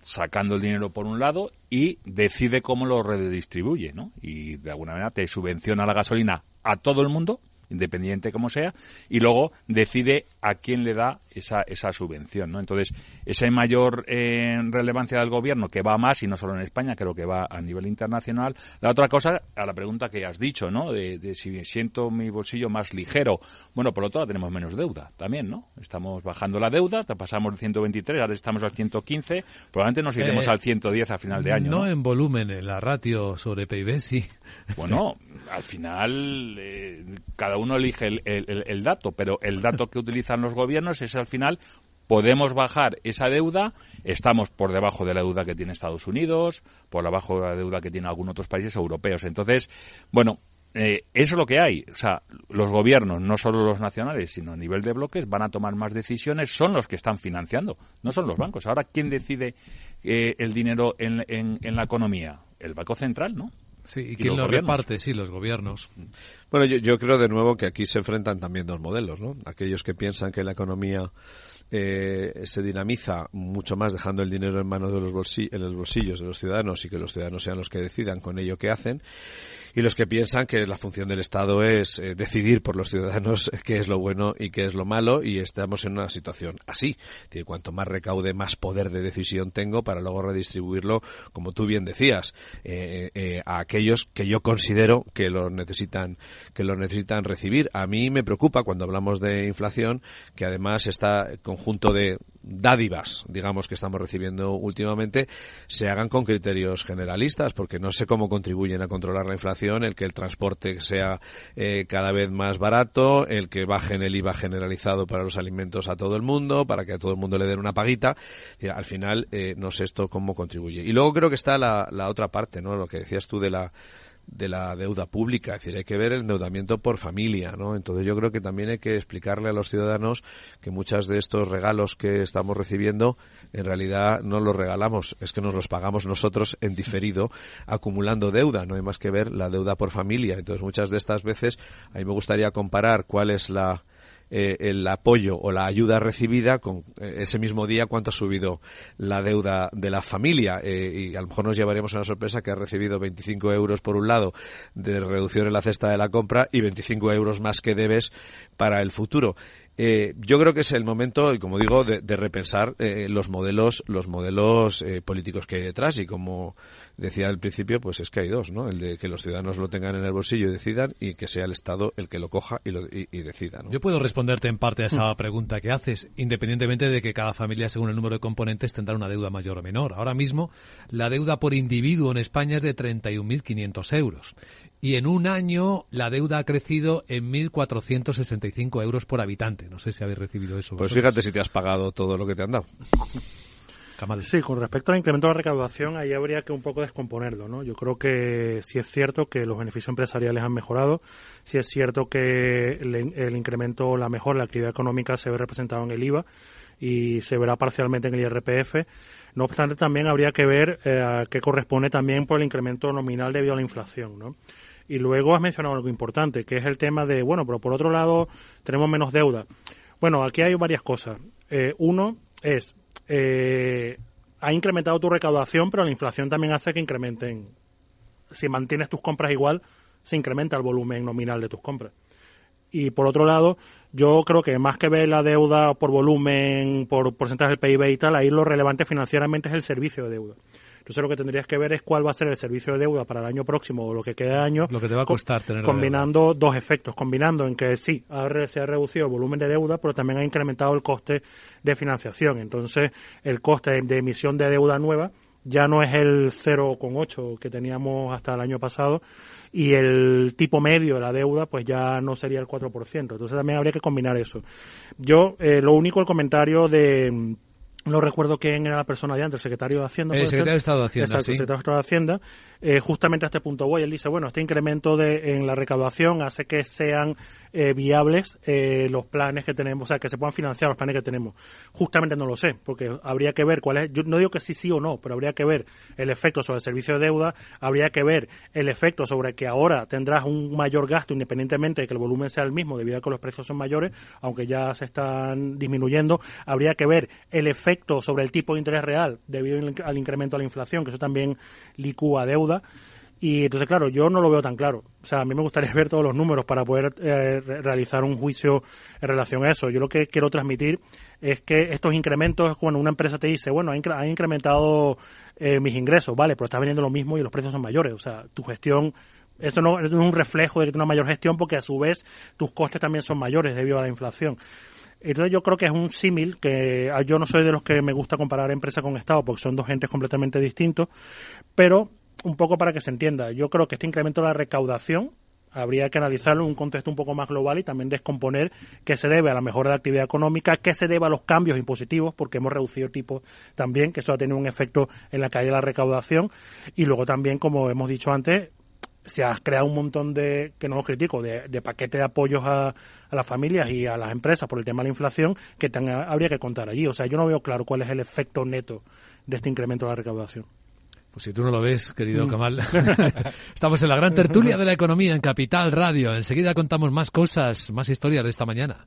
[SPEAKER 17] sacando el dinero por un lado y decide cómo lo redistribuye, ¿no? Y de alguna manera te subvenciona la gasolina a todo el mundo independiente como sea, y luego decide a quién le da esa, esa subvención. ¿no? Entonces, esa mayor eh, relevancia del gobierno, que va más, y no solo en España, creo que va a nivel internacional. La otra cosa, a la pregunta que has dicho, ¿no? de, si siento mi bolsillo más ligero. Bueno, por lo tanto, tenemos menos deuda también, ¿no? Estamos bajando la deuda, pasamos de 123, ahora estamos al 115, probablemente nos iremos eh, al 110 a final de año.
[SPEAKER 1] No, en volumen, en la ratio sobre PIB, sí.
[SPEAKER 17] Bueno, al final, eh, cada uno elige el, dato, pero el dato que utilizan los gobiernos es al final podemos bajar esa deuda, estamos por debajo de la deuda que tiene Estados Unidos, por debajo de la deuda que tiene algunos otros países europeos. Entonces, bueno, eh, eso es lo que hay. O sea, los gobiernos, no solo los nacionales, sino a nivel de bloques, van a tomar más decisiones, son los que están financiando, no son los bancos. Ahora, ¿quién decide eh, el dinero en, en la economía? El Banco Central, ¿no?
[SPEAKER 1] Sí, y, quién lo reparte, sí, los gobiernos.
[SPEAKER 14] Bueno, yo, yo creo de nuevo que aquí se enfrentan también dos modelos, ¿no? Aquellos que piensan que la economía eh, se dinamiza mucho más dejando el dinero en manos de los bolsillos, en los bolsillos de los ciudadanos y que los ciudadanos sean los que decidan con ello qué hacen y los que piensan que la función del Estado es eh, decidir por los ciudadanos qué es lo bueno y qué es lo malo y estamos en una situación así. cuanto más recaude, más poder de decisión tengo para luego redistribuirlo, como tú bien decías, eh, eh, a aquellos que yo considero que lo necesitan, que lo necesitan recibir. A mí me preocupa cuando hablamos de inflación que además está conjunto de dádivas, digamos, que estamos recibiendo últimamente, se hagan con criterios generalistas, porque no sé cómo contribuyen a controlar la inflación, el que el transporte sea eh, cada vez más barato, el que bajen el IVA generalizado para los alimentos a todo el mundo, para que a todo el mundo le den una paguita. Al final, eh, no sé esto cómo contribuye. Y luego creo que está la, la otra parte, ¿no? Lo que decías tú de la de la deuda pública, es decir, hay que ver el endeudamiento por familia, ¿no? Entonces yo creo que también hay que explicarle a los ciudadanos que muchos de estos regalos que estamos recibiendo en realidad no los regalamos, es que nos los pagamos nosotros en diferido acumulando deuda, no hay más que ver la deuda por familia. Entonces muchas de estas veces a mí me gustaría comparar cuál es la eh, el apoyo o la ayuda recibida con eh, ese mismo día cuánto ha subido la deuda de la familia eh, y a lo mejor nos llevaremos a una sorpresa que ha recibido 25 euros por un lado de reducción en la cesta de la compra y 25 euros más que debes para el futuro. Eh, yo creo que es el momento, y como digo, de, repensar eh, los modelos, los modelos eh, políticos que hay detrás. Y como decía al principio, pues es que hay dos, ¿no? El de que los ciudadanos lo tengan en el bolsillo y decidan, y que sea el Estado el que lo coja y, lo, decida.
[SPEAKER 1] Yo puedo responderte en parte a esa pregunta que haces, independientemente de que cada familia, según el número de componentes, tendrá una deuda mayor o menor. Ahora mismo, la deuda por individuo en España es de 31.500 euros y en un año la deuda ha crecido en 1.465 euros por habitante. No sé si habéis recibido eso.
[SPEAKER 14] Pues fíjate si te has pagado todo lo que te han dado.
[SPEAKER 16] Sí, con respecto al incremento de la recaudación, ahí habría que un poco descomponerlo, ¿no? Yo creo que sí es cierto que los beneficios empresariales han mejorado, sí es cierto que el, incremento, la mejora, la actividad económica se ve representado en el IVA y se verá parcialmente en el IRPF. No obstante, también habría que ver eh, qué corresponde también por el incremento nominal debido a la inflación, ¿no? Y luego has mencionado algo importante, que es el tema de, bueno, pero por otro lado tenemos menos deuda. Bueno, aquí hay varias cosas. Eh, uno es, eh, ha incrementado tu recaudación, pero la inflación también hace que incrementen. Si mantienes tus compras igual, se incrementa el volumen nominal de tus compras. Y por otro lado, yo creo que más que ver la deuda por volumen, por porcentaje del PIB y tal, ahí lo relevante financieramente es el servicio de deuda. Entonces lo que tendrías que ver es cuál va a ser el servicio de deuda para el año próximo o lo que queda de año.
[SPEAKER 1] Lo que te va a costar tener
[SPEAKER 16] Combinando dos efectos, combinando en que sí, se ha reducido el volumen de deuda, pero también ha incrementado el coste de financiación. Entonces el coste de emisión de deuda nueva ya no es el 0,8 que teníamos hasta el año pasado y el tipo medio de la deuda pues ya no sería el 4%. Entonces también habría que combinar eso. Yo, eh, lo único, el comentario de no recuerdo quién era la persona de antes, el secretario de Hacienda.
[SPEAKER 1] El secretario de Estado de Hacienda,
[SPEAKER 16] Exacto,
[SPEAKER 1] sí.
[SPEAKER 16] el secretario de Estado de Hacienda. Eh, justamente a este punto voy. Él dice, bueno, este incremento de, en la recaudación hace que sean eh, viables eh, los planes que tenemos, o sea, que se puedan financiar los planes que tenemos. Justamente no lo sé, porque habría que ver cuál es, yo no digo que sí, sí o no, pero habría que ver el efecto sobre el servicio de deuda, habría que ver el efecto sobre que ahora tendrás un mayor gasto independientemente de que el volumen sea el mismo debido a que los precios son mayores, aunque ya se están disminuyendo, habría que ver el efecto sobre el tipo de interés real debido al incremento de la inflación, que eso también licúa deuda. Y entonces, claro, yo no lo veo tan claro. O sea, a mí me gustaría ver todos los números para poder eh, re- realizar un juicio en relación a eso. Yo lo que quiero transmitir es que estos incrementos cuando una empresa te dice, bueno, han incre- han incrementado eh, mis ingresos, vale, pero está vendiendo lo mismo y los precios son mayores. O sea, tu gestión, eso no es un reflejo de una mayor gestión porque a su vez tus costes también son mayores debido a la inflación. Entonces yo creo que es un símil que ah, yo no soy de los que me gusta comparar empresa con Estado porque son dos entes completamente distintos, pero un poco para que se entienda. Yo creo que este incremento de la recaudación habría que analizarlo en un contexto un poco más global y también descomponer qué se debe a la mejora de la actividad económica, qué se debe a los cambios impositivos, porque hemos reducido tipos también, que eso ha tenido un efecto en la caída de la recaudación, y luego también, como hemos dicho antes, se ha creado un montón de, que no lo critico, de, de paquetes de apoyos a, a las familias y a las empresas por el tema de la inflación que tan- habría que contar allí. O sea, yo no veo claro cuál es el efecto neto de este incremento de la recaudación.
[SPEAKER 1] Pues si tú no lo ves, querido
[SPEAKER 16] Mm.
[SPEAKER 1] Kamal. Estamos en la gran tertulia de la economía en Capital Radio. Enseguida contamos más cosas, más historias de esta mañana.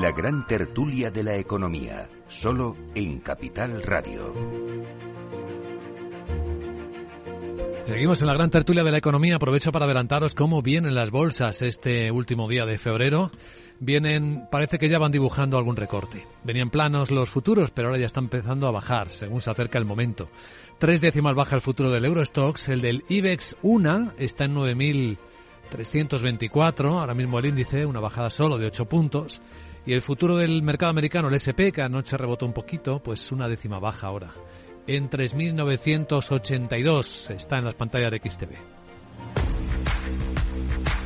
[SPEAKER 2] La gran tertulia de la economía, solo en Capital Radio.
[SPEAKER 1] Seguimos en la gran tertulia de la economía. Aprovecho para adelantaros cómo vienen las bolsas este último día de febrero. Vienen, parece que ya van dibujando algún recorte. Venían planos los futuros, pero ahora ya están empezando a bajar, según se acerca el momento. Tres décimas baja el futuro del Eurostox, el del IBEX 1 está en 9.324, ahora mismo el índice, una bajada solo de 8 puntos. Y el futuro del mercado americano, el SP, que anoche rebotó un poquito, pues una décima baja ahora. En 3.982 está en las pantallas de XTV.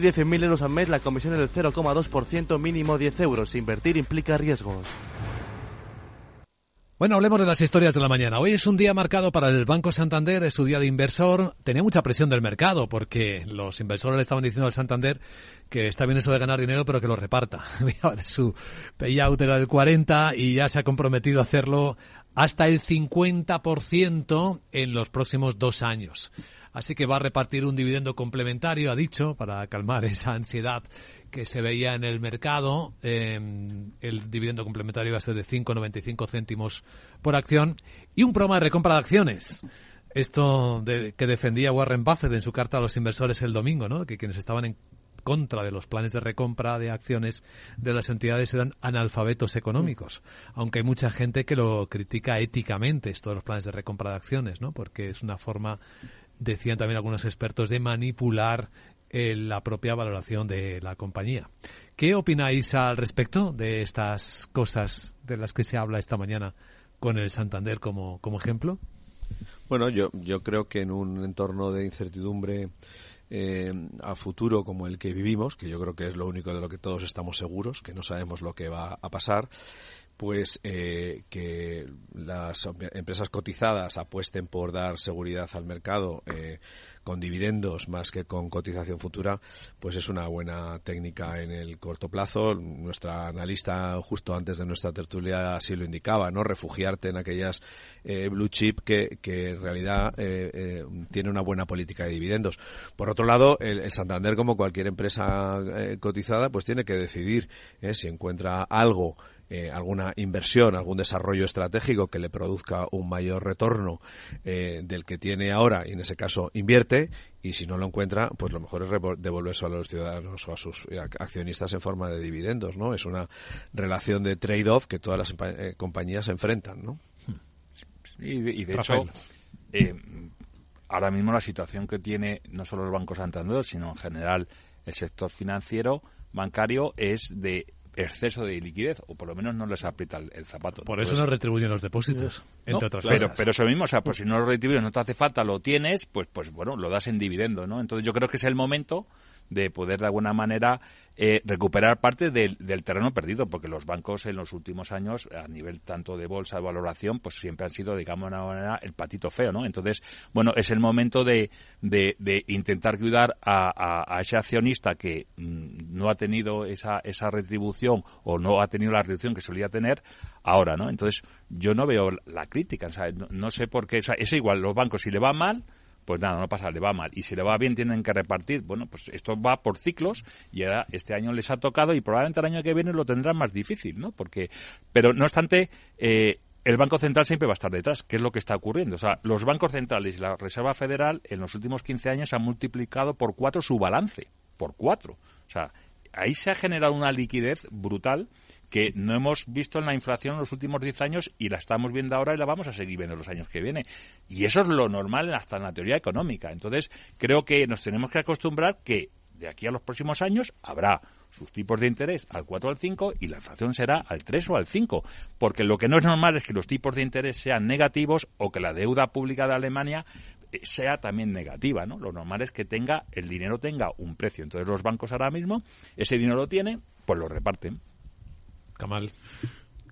[SPEAKER 18] de 100.000 euros al mes, la comisión es del 0,2%, mínimo 10 euros. Invertir implica riesgos.
[SPEAKER 1] Bueno, hablemos de las historias de la mañana. Hoy es un día marcado para el Banco Santander, es su día de inversor. Tenía mucha presión del mercado porque los inversores le estaban diciendo al Santander que está bien eso de ganar dinero, pero que lo reparta. Su payout era del 40 y ya se ha comprometido a hacerlo hasta el 50% en los próximos dos años. Así que va a repartir un dividendo complementario, ha dicho, para calmar esa ansiedad que se veía en el mercado. Eh, el dividendo complementario va a ser de 5,95 céntimos por acción y un programa de recompra de acciones. Esto de, que defendía Warren Buffett en su carta a los inversores el domingo, ¿no? Que quienes estaban en contra de los planes de recompra de acciones de las entidades eran analfabetos económicos, aunque hay mucha gente que lo critica éticamente esto de los planes de recompra de acciones, ¿no? Porque es una forma decían también algunos expertos de manipular eh, la propia valoración de la compañía. ¿Qué opináis al respecto de estas cosas de las que se habla esta mañana con el Santander como, como ejemplo?
[SPEAKER 14] Bueno, yo, yo creo que en un entorno de incertidumbre eh, a futuro como el que vivimos, que yo creo que es lo único de lo que todos estamos seguros, que no sabemos lo que va a pasar, pues eh, que las empresas cotizadas apuesten por dar seguridad al mercado eh, con dividendos más que con cotización futura, pues es una buena técnica en el corto plazo. Nuestra analista justo antes de nuestra tertulia así lo indicaba, ¿no? Refugiarte en aquellas eh, blue chip que, que en realidad eh, eh, tiene una buena política de dividendos. Por otro lado, el, el Santander, como cualquier empresa eh, cotizada, pues tiene que decidir si encuentra algo eh, alguna inversión, algún desarrollo estratégico que le produzca un mayor retorno eh, del que tiene ahora y en ese caso invierte y si no lo encuentra, pues lo mejor es devolverse a los ciudadanos o a sus ac- accionistas en forma de dividendos, ¿no? Es una relación de trade-off que todas las eh, compañías enfrentan, ¿no?
[SPEAKER 17] Y de, y de
[SPEAKER 14] Rafael.
[SPEAKER 17] hecho, eh, ahora mismo la situación que tiene no solo el Banco Santander, sino en general el sector financiero, bancario, es de exceso de liquidez, o por lo menos no les aprieta el, el zapato.
[SPEAKER 1] Por eso
[SPEAKER 17] Entonces,
[SPEAKER 1] no retribuyen los depósitos, entre
[SPEAKER 17] no,
[SPEAKER 1] otras
[SPEAKER 17] pero,
[SPEAKER 1] cosas.
[SPEAKER 17] pero eso mismo, o sea, pues si no lo retribuyes, no te hace falta, lo tienes, pues, pues bueno, lo das en dividendo, ¿no? Entonces yo creo que es el momento de poder de alguna manera eh, recuperar parte del, del terreno perdido, porque los bancos en los últimos años, a nivel tanto de bolsa de valoración, pues siempre han sido, digamos de una manera, el patito feo, ¿no? Entonces, bueno, es el momento de, de, intentar ayudar a, a- a ese accionista que mm, no ha tenido esa, esa retribución o no ha tenido la retribución que solía tener ahora, ¿no? Entonces, yo no veo la crítica, o sea, no, no sé por qué, o sea, es igual, los bancos si le va mal, pues nada, no pasa, le va mal. Y si le va bien, tienen que repartir. Bueno, pues esto va por ciclos y ahora este año les ha tocado y probablemente el año que viene lo tendrán más difícil, ¿no? Porque, pero no obstante, eh, el Banco Central siempre va a estar detrás, que es lo que está ocurriendo. O sea, los bancos centrales y la Reserva Federal en los últimos 15 años han multiplicado por cuatro su balance. Por cuatro. O sea, ahí se ha generado una liquidez brutal que no hemos visto en la inflación en los últimos 10 años y la estamos viendo ahora y la vamos a seguir viendo en los años que vienen. Y eso es lo normal hasta en la teoría económica. Entonces, creo que nos tenemos que acostumbrar que de aquí a los próximos años habrá sus tipos de interés al 4 o al 5 y la inflación será al 3 o al 5. Porque lo que no es normal es que los tipos de interés sean negativos o que la deuda pública de Alemania eh, sea también negativa, ¿no? Lo normal es que tenga el dinero tenga un precio. Entonces los bancos ahora mismo ese dinero lo tienen, pues lo reparten.
[SPEAKER 1] Kamal.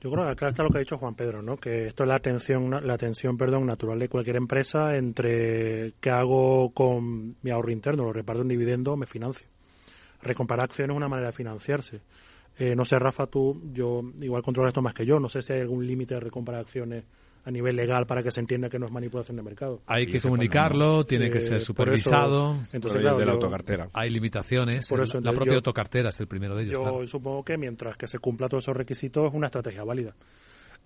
[SPEAKER 16] Yo creo que acá está lo que ha dicho Juan Pedro, ¿no? Que esto es la atención, la atención, perdón, natural de cualquier empresa entre qué hago con mi ahorro interno, lo reparto en dividendo me financio. Recomprar acciones es una manera de financiarse. Eh, no sé, Rafa, tú, yo igual controlas esto más que yo. No sé si hay algún límite de recomprar acciones a nivel legal para que se entienda que no es manipulación de mercado.
[SPEAKER 1] Hay que comunicarlo, tiene que
[SPEAKER 16] Eh,
[SPEAKER 1] ser
[SPEAKER 16] por eso-
[SPEAKER 1] supervisado.
[SPEAKER 16] entonces, claro, yo-
[SPEAKER 1] Hay limitaciones.
[SPEAKER 16] Por
[SPEAKER 1] El-
[SPEAKER 16] eso,
[SPEAKER 1] la propia
[SPEAKER 16] yo-
[SPEAKER 1] autocartera es el primero de ellos.
[SPEAKER 16] Yo
[SPEAKER 1] claro.
[SPEAKER 16] supongo que mientras que se cumpla todos esos requisitos es una estrategia válida.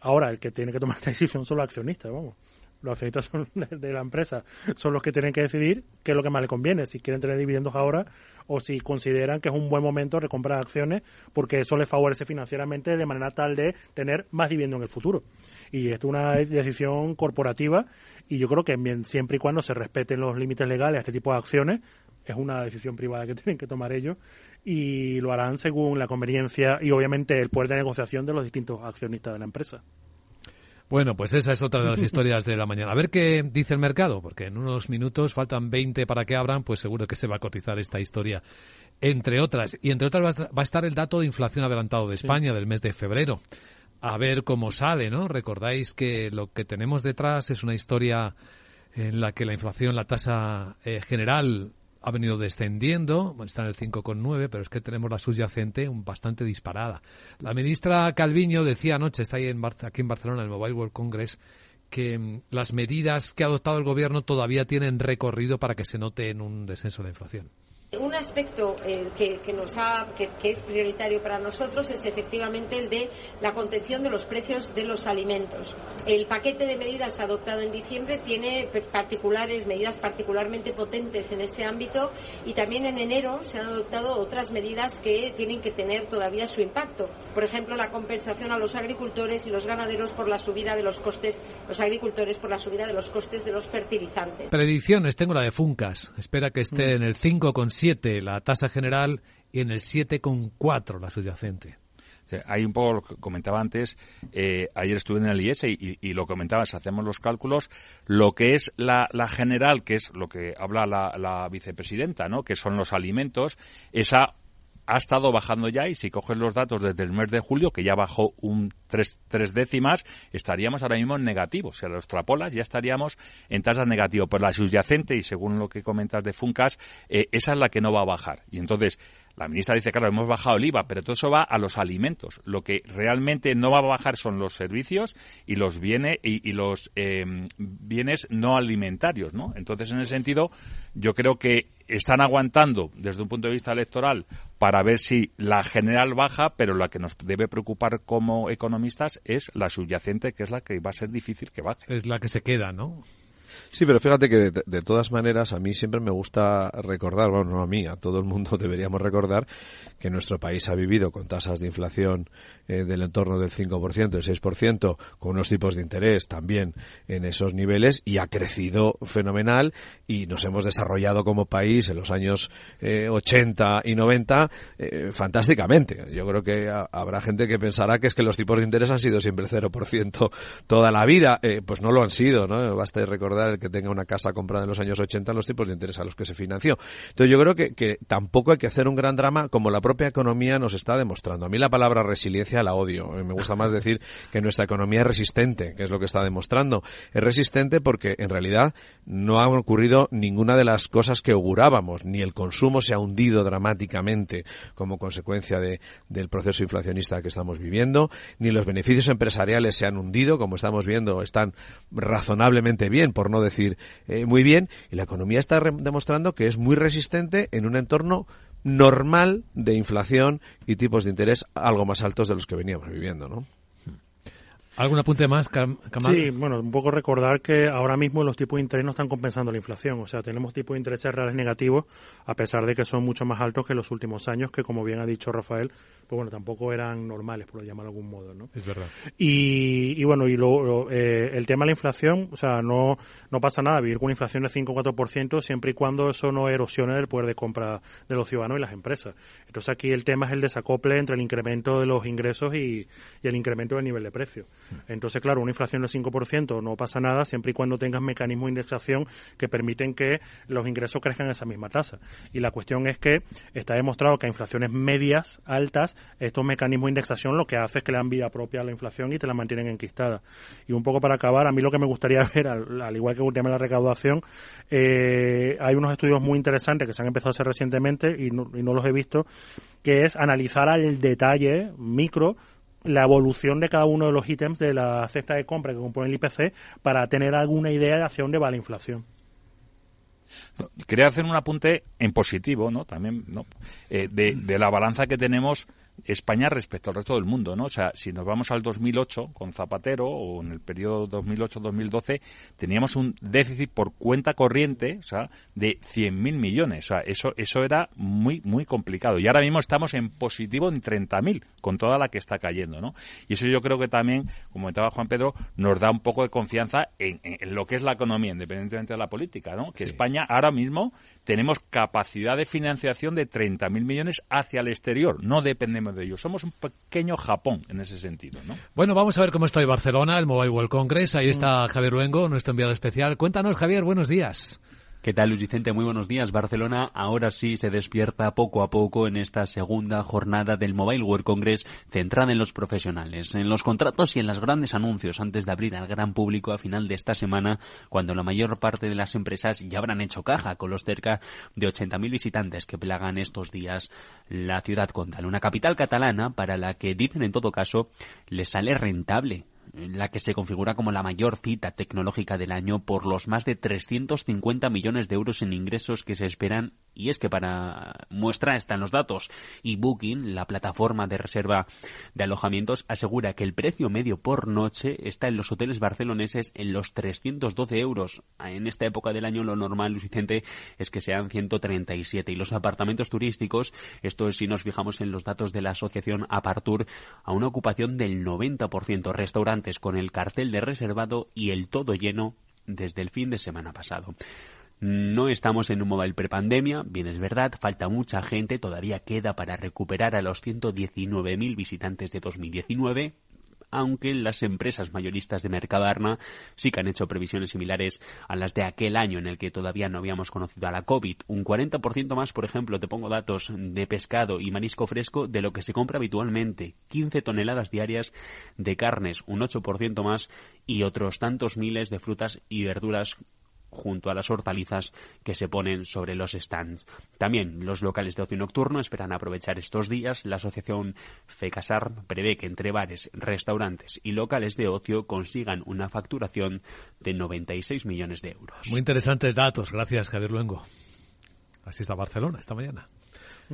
[SPEAKER 16] Ahora, el que tiene que tomar esta decisión son los accionistas, vamos. Los accionistas son de la empresa, son los que tienen que decidir qué es lo que más les conviene, si quieren tener dividendos ahora o si consideran que es un buen momento recomprar acciones porque eso les favorece financieramente de manera tal de tener más dividendo en el futuro. Y esto es una decisión corporativa y yo creo que bien- siempre y cuando se respeten los límites legales a este tipo de acciones, es una decisión privada que tienen que tomar ellos y lo harán según la conveniencia y obviamente el poder de negociación de los distintos accionistas de la empresa.
[SPEAKER 1] Bueno, pues esa es otra de las historias de la mañana. A ver qué dice el mercado, porque en unos minutos faltan 20 para que abran, pues seguro que se va a cotizar esta historia, entre otras. Y entre otras va a estar- el dato de inflación adelantado de España del mes de febrero. A ver cómo sale, ¿no? Recordáis que lo que tenemos detrás es una historia en la que la inflación, la tasa eh, general ha venido descendiendo, está en el 5,9, pero es que tenemos la subyacente bastante disparada. La ministra Calviño decía anoche, está en Bar- aquí en Barcelona, en el Mobile World Congress, que mm, las medidas que ha adoptado el gobierno todavía tienen recorrido para que se note en un descenso de la inflación.
[SPEAKER 6] Un aspecto eh, que, que nos ha, que, que es prioritario para nosotros es efectivamente el de la contención de los precios de los alimentos. El paquete de medidas adoptado en diciembre tiene particulares, medidas particularmente potentes en este ámbito y también en enero se han adoptado otras medidas que tienen que tener todavía su impacto. Por ejemplo, la compensación a los agricultores y los ganaderos por la subida de los costes, los agricultores por la subida de los costes de los fertilizantes.
[SPEAKER 1] Predicciones, tengo la de Funcas. Espera que esté en el 5,7 la tasa general y en el 7,4 la subyacente.
[SPEAKER 17] Hay un poco lo que comentaba antes, eh, ayer estuve en el IES y, y lo comentaba, si hacemos los cálculos, lo que es la, la general, que es lo que habla la, la vicepresidenta, ¿no? que son los alimentos, esa ha estado bajando ya y si coges los datos desde el mes de julio, que ya bajó un tres, tres décimas, estaríamos ahora mismo en negativo. Si lo extrapolas, ya estaríamos en tasas negativas. Pero la subyacente, y según lo que comentas de Funcas, eh, esa es la que no va a bajar. Y entonces, la ministra dice, claro, hemos bajado el IVA, pero todo eso va a los alimentos. Lo que realmente no va a bajar son los servicios y los bienes y, los em, bienes no alimentarios, ¿no? Entonces, en ese sentido, yo creo que están aguantando desde un punto de vista electoral para ver si la general baja, pero la que nos debe preocupar como economistas es la subyacente, que es la que va a ser difícil que baje.
[SPEAKER 1] Es la que se queda, ¿no?
[SPEAKER 14] Sí, pero fíjate que de, todas maneras a mí siempre me gusta recordar, bueno, no a mí, a todo el mundo deberíamos recordar que nuestro país ha vivido con tasas de inflación eh, del entorno del 5%, del 6%, con unos tipos de interés también en esos niveles y ha crecido fenomenal y nos hemos desarrollado como país en los años 80 eh, y 90 eh, fantásticamente. Yo creo que habrá gente que pensará que es que los tipos de interés han sido siempre 0% toda la vida. pues no lo han sido, ¿no? Basta recordar el que tenga una casa comprada en los años 80 los tipos de interés a los que se financió. Entonces yo creo que, que tampoco hay que hacer un gran drama como la propia economía nos está demostrando. A mí la palabra resiliencia la odio. Me gusta más decir que nuestra economía es resistente, que es lo que está demostrando. Es resistente porque en realidad no ha ocurrido ninguna de las cosas que augurábamos. Ni el consumo se ha hundido dramáticamente como consecuencia de, del proceso inflacionista que estamos viviendo, ni los beneficios empresariales se han hundido, como estamos viendo, están razonablemente bien, por no decir eh, muy bien, y la economía está demostrando que es muy resistente en un entorno normal de inflación y tipos de interés algo más altos de los que veníamos viviendo, ¿no?
[SPEAKER 1] ¿Algún apunte más, Kamal?
[SPEAKER 16] Sí, bueno, un poco recordar que ahora mismo los tipos de interés no están compensando la inflación. O sea, tenemos tipos de interés reales negativos, a pesar de que son mucho más altos que los últimos años, que como bien ha dicho Rafael, pues bueno, tampoco eran normales, por llamar de algún modo, ¿no?
[SPEAKER 1] Es verdad.
[SPEAKER 16] Y, y bueno, y lo, eh, el tema de la inflación, o sea, no, no pasa nada vivir con una inflación de 5 o 4% siempre y cuando eso no erosione el poder de compra de los ciudadanos y las empresas. Entonces aquí el tema es el desacople entre el incremento de los ingresos y, y el incremento del nivel de precio. Entonces, claro, una inflación del 5% no pasa nada siempre y cuando tengas mecanismos de indexación que permiten que los ingresos crezcan a esa misma tasa. Y la cuestión es que está demostrado que a inflaciones medias, altas, estos mecanismos de indexación lo que hace es que le dan vida propia a la inflación y te la mantienen enquistada. Y un poco para acabar, a mí lo que me gustaría ver, al, igual que el tema de la recaudación, eh, hay unos estudios muy interesantes que se han empezado a hacer recientemente y no, y no los he visto, que es analizar al detalle micro la evolución de cada uno de los ítems de la cesta de compra que compone el IPC para tener alguna idea de hacia dónde va la inflación.
[SPEAKER 17] Quería hacer un apunte en positivo, ¿no? También, ¿no? Eh, de, de, la balanza que tenemos España respecto al resto del mundo, ¿no? O sea, si nos vamos al 2008 con Zapatero o en el periodo 2008-2012 teníamos un déficit por cuenta corriente, o sea, de 100.000 millones, o sea, eso eso era muy muy complicado y ahora mismo estamos en positivo en 30.000 con toda la que está cayendo, ¿no? Y eso yo creo que también, como comentaba Juan Pedro, nos da un poco de confianza en, lo que es la economía, independientemente de la política, ¿no? Que España ahora mismo tenemos capacidad de financiación de 30.000 millones hacia el exterior, no dependemos de ellos. Somos un pequeño Japón en ese sentido, ¿no?
[SPEAKER 1] Bueno, vamos a ver cómo está hoy Barcelona, el Mobile World Congress. Ahí está mm. Javier Luengo, nuestro enviado especial. Cuéntanos, Javier, buenos días.
[SPEAKER 19] ¿Qué tal, Luis Vicente? Muy buenos días. Barcelona ahora sí se despierta poco a poco en esta segunda jornada del Mobile World Congress centrada en los profesionales, en los contratos y en los grandes anuncios antes de abrir al gran público a final de esta semana, cuando la mayor parte de las empresas ya habrán hecho caja con los cerca de 80.000 visitantes que plagan estos días la ciudad condal. Una capital catalana para la que dicen en todo caso le sale rentable la que se configura como la mayor cita tecnológica del año por los más de 350 millones de euros en ingresos que se esperan y es que para muestra están los datos. Y Booking, la plataforma de reserva de alojamientos, asegura que el precio medio por noche está en los hoteles barceloneses en los 312 euros. En esta época del año lo normal, Vicente, es que sean 137 y los apartamentos turísticos, esto es si nos fijamos en los datos de la asociación Apartur, a una ocupación del 90%, restaurantes con el cartel de reservado y el todo lleno desde el fin de semana pasado. No estamos en un mobile prepandemia, bien es verdad, falta mucha gente, todavía queda para recuperar a los 119.000 visitantes de 2019, aunque las empresas mayoristas de Mercadarna sí que han hecho previsiones similares a las de aquel año en el que todavía no habíamos conocido a la COVID. Un 40% más, por ejemplo, te pongo datos de pescado y marisco fresco de lo que se compra habitualmente. 15 toneladas diarias de carnes, un 8% más y otros tantos miles de frutas y verduras junto a las hortalizas que se ponen sobre los stands. También los locales de ocio nocturno esperan aprovechar estos días. La asociación FECASAR prevé que entre bares, restaurantes y locales de ocio consigan una facturación de 96 millones de euros.
[SPEAKER 1] Muy interesantes datos. Gracias, Javier Luengo. Así está Barcelona esta mañana.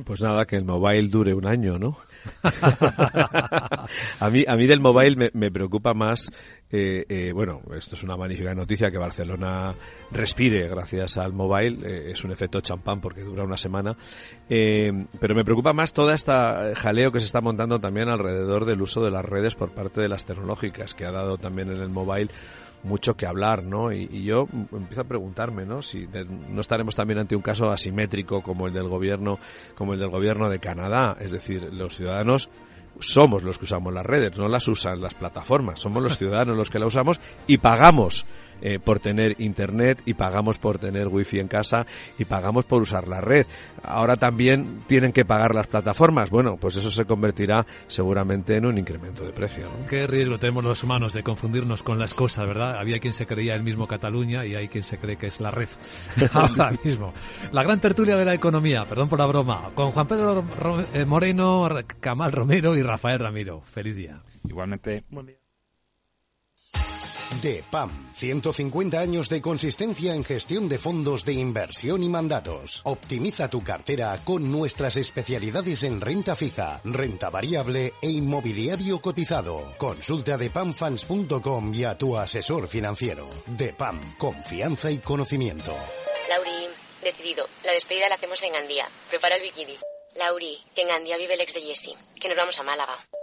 [SPEAKER 14] Pues nada, que el mobile dure un año, ¿no? a mí, a mí del mobile me, preocupa más, eh, eh, bueno, esto es una magnífica noticia que Barcelona respire gracias al mobile, eh, es un efecto champán porque dura una semana, pero me preocupa más toda esta jaleo que se está montando también alrededor del uso de las redes por parte de las tecnológicas que ha dado también en el mobile mucho que hablar, ¿no? Y, yo empiezo a preguntarme, ¿no? Si no estaremos también ante un caso asimétrico como el del gobierno, como el del gobierno de Canadá, es decir, los ciudadanos somos los que usamos las redes, no las usan las plataformas, somos los ciudadanos los que la usamos y pagamos eh, por tener internet y pagamos por tener wifi en casa y pagamos por usar la red. Ahora también tienen que pagar las plataformas. Bueno, pues eso se convertirá seguramente en un incremento de precio.
[SPEAKER 1] Qué riesgo tenemos los humanos de confundirnos con las cosas, ¿verdad? Había quien se creía el mismo Cataluña y hay quien se cree que es la red. Ahora mismo. La gran tertulia de la economía, perdón por la broma, con Juan Pedro eh, Moreno, Camal Romero y Rafael Ramiro. Feliz día.
[SPEAKER 17] Igualmente.
[SPEAKER 16] Buen día.
[SPEAKER 20] DEPAM, 150 años de consistencia en gestión de fondos de inversión y mandatos. Optimiza tu cartera con nuestras especialidades en renta fija, renta variable e inmobiliario cotizado. Consulta depamfans.com y a tu asesor financiero. DEPAM, confianza y conocimiento.
[SPEAKER 21] Lauri, decidido. La despedida la hacemos en Gandía. Prepara el bikini. Lauri, que en Gandía vive el ex de Jesse. Que nos vamos a Málaga.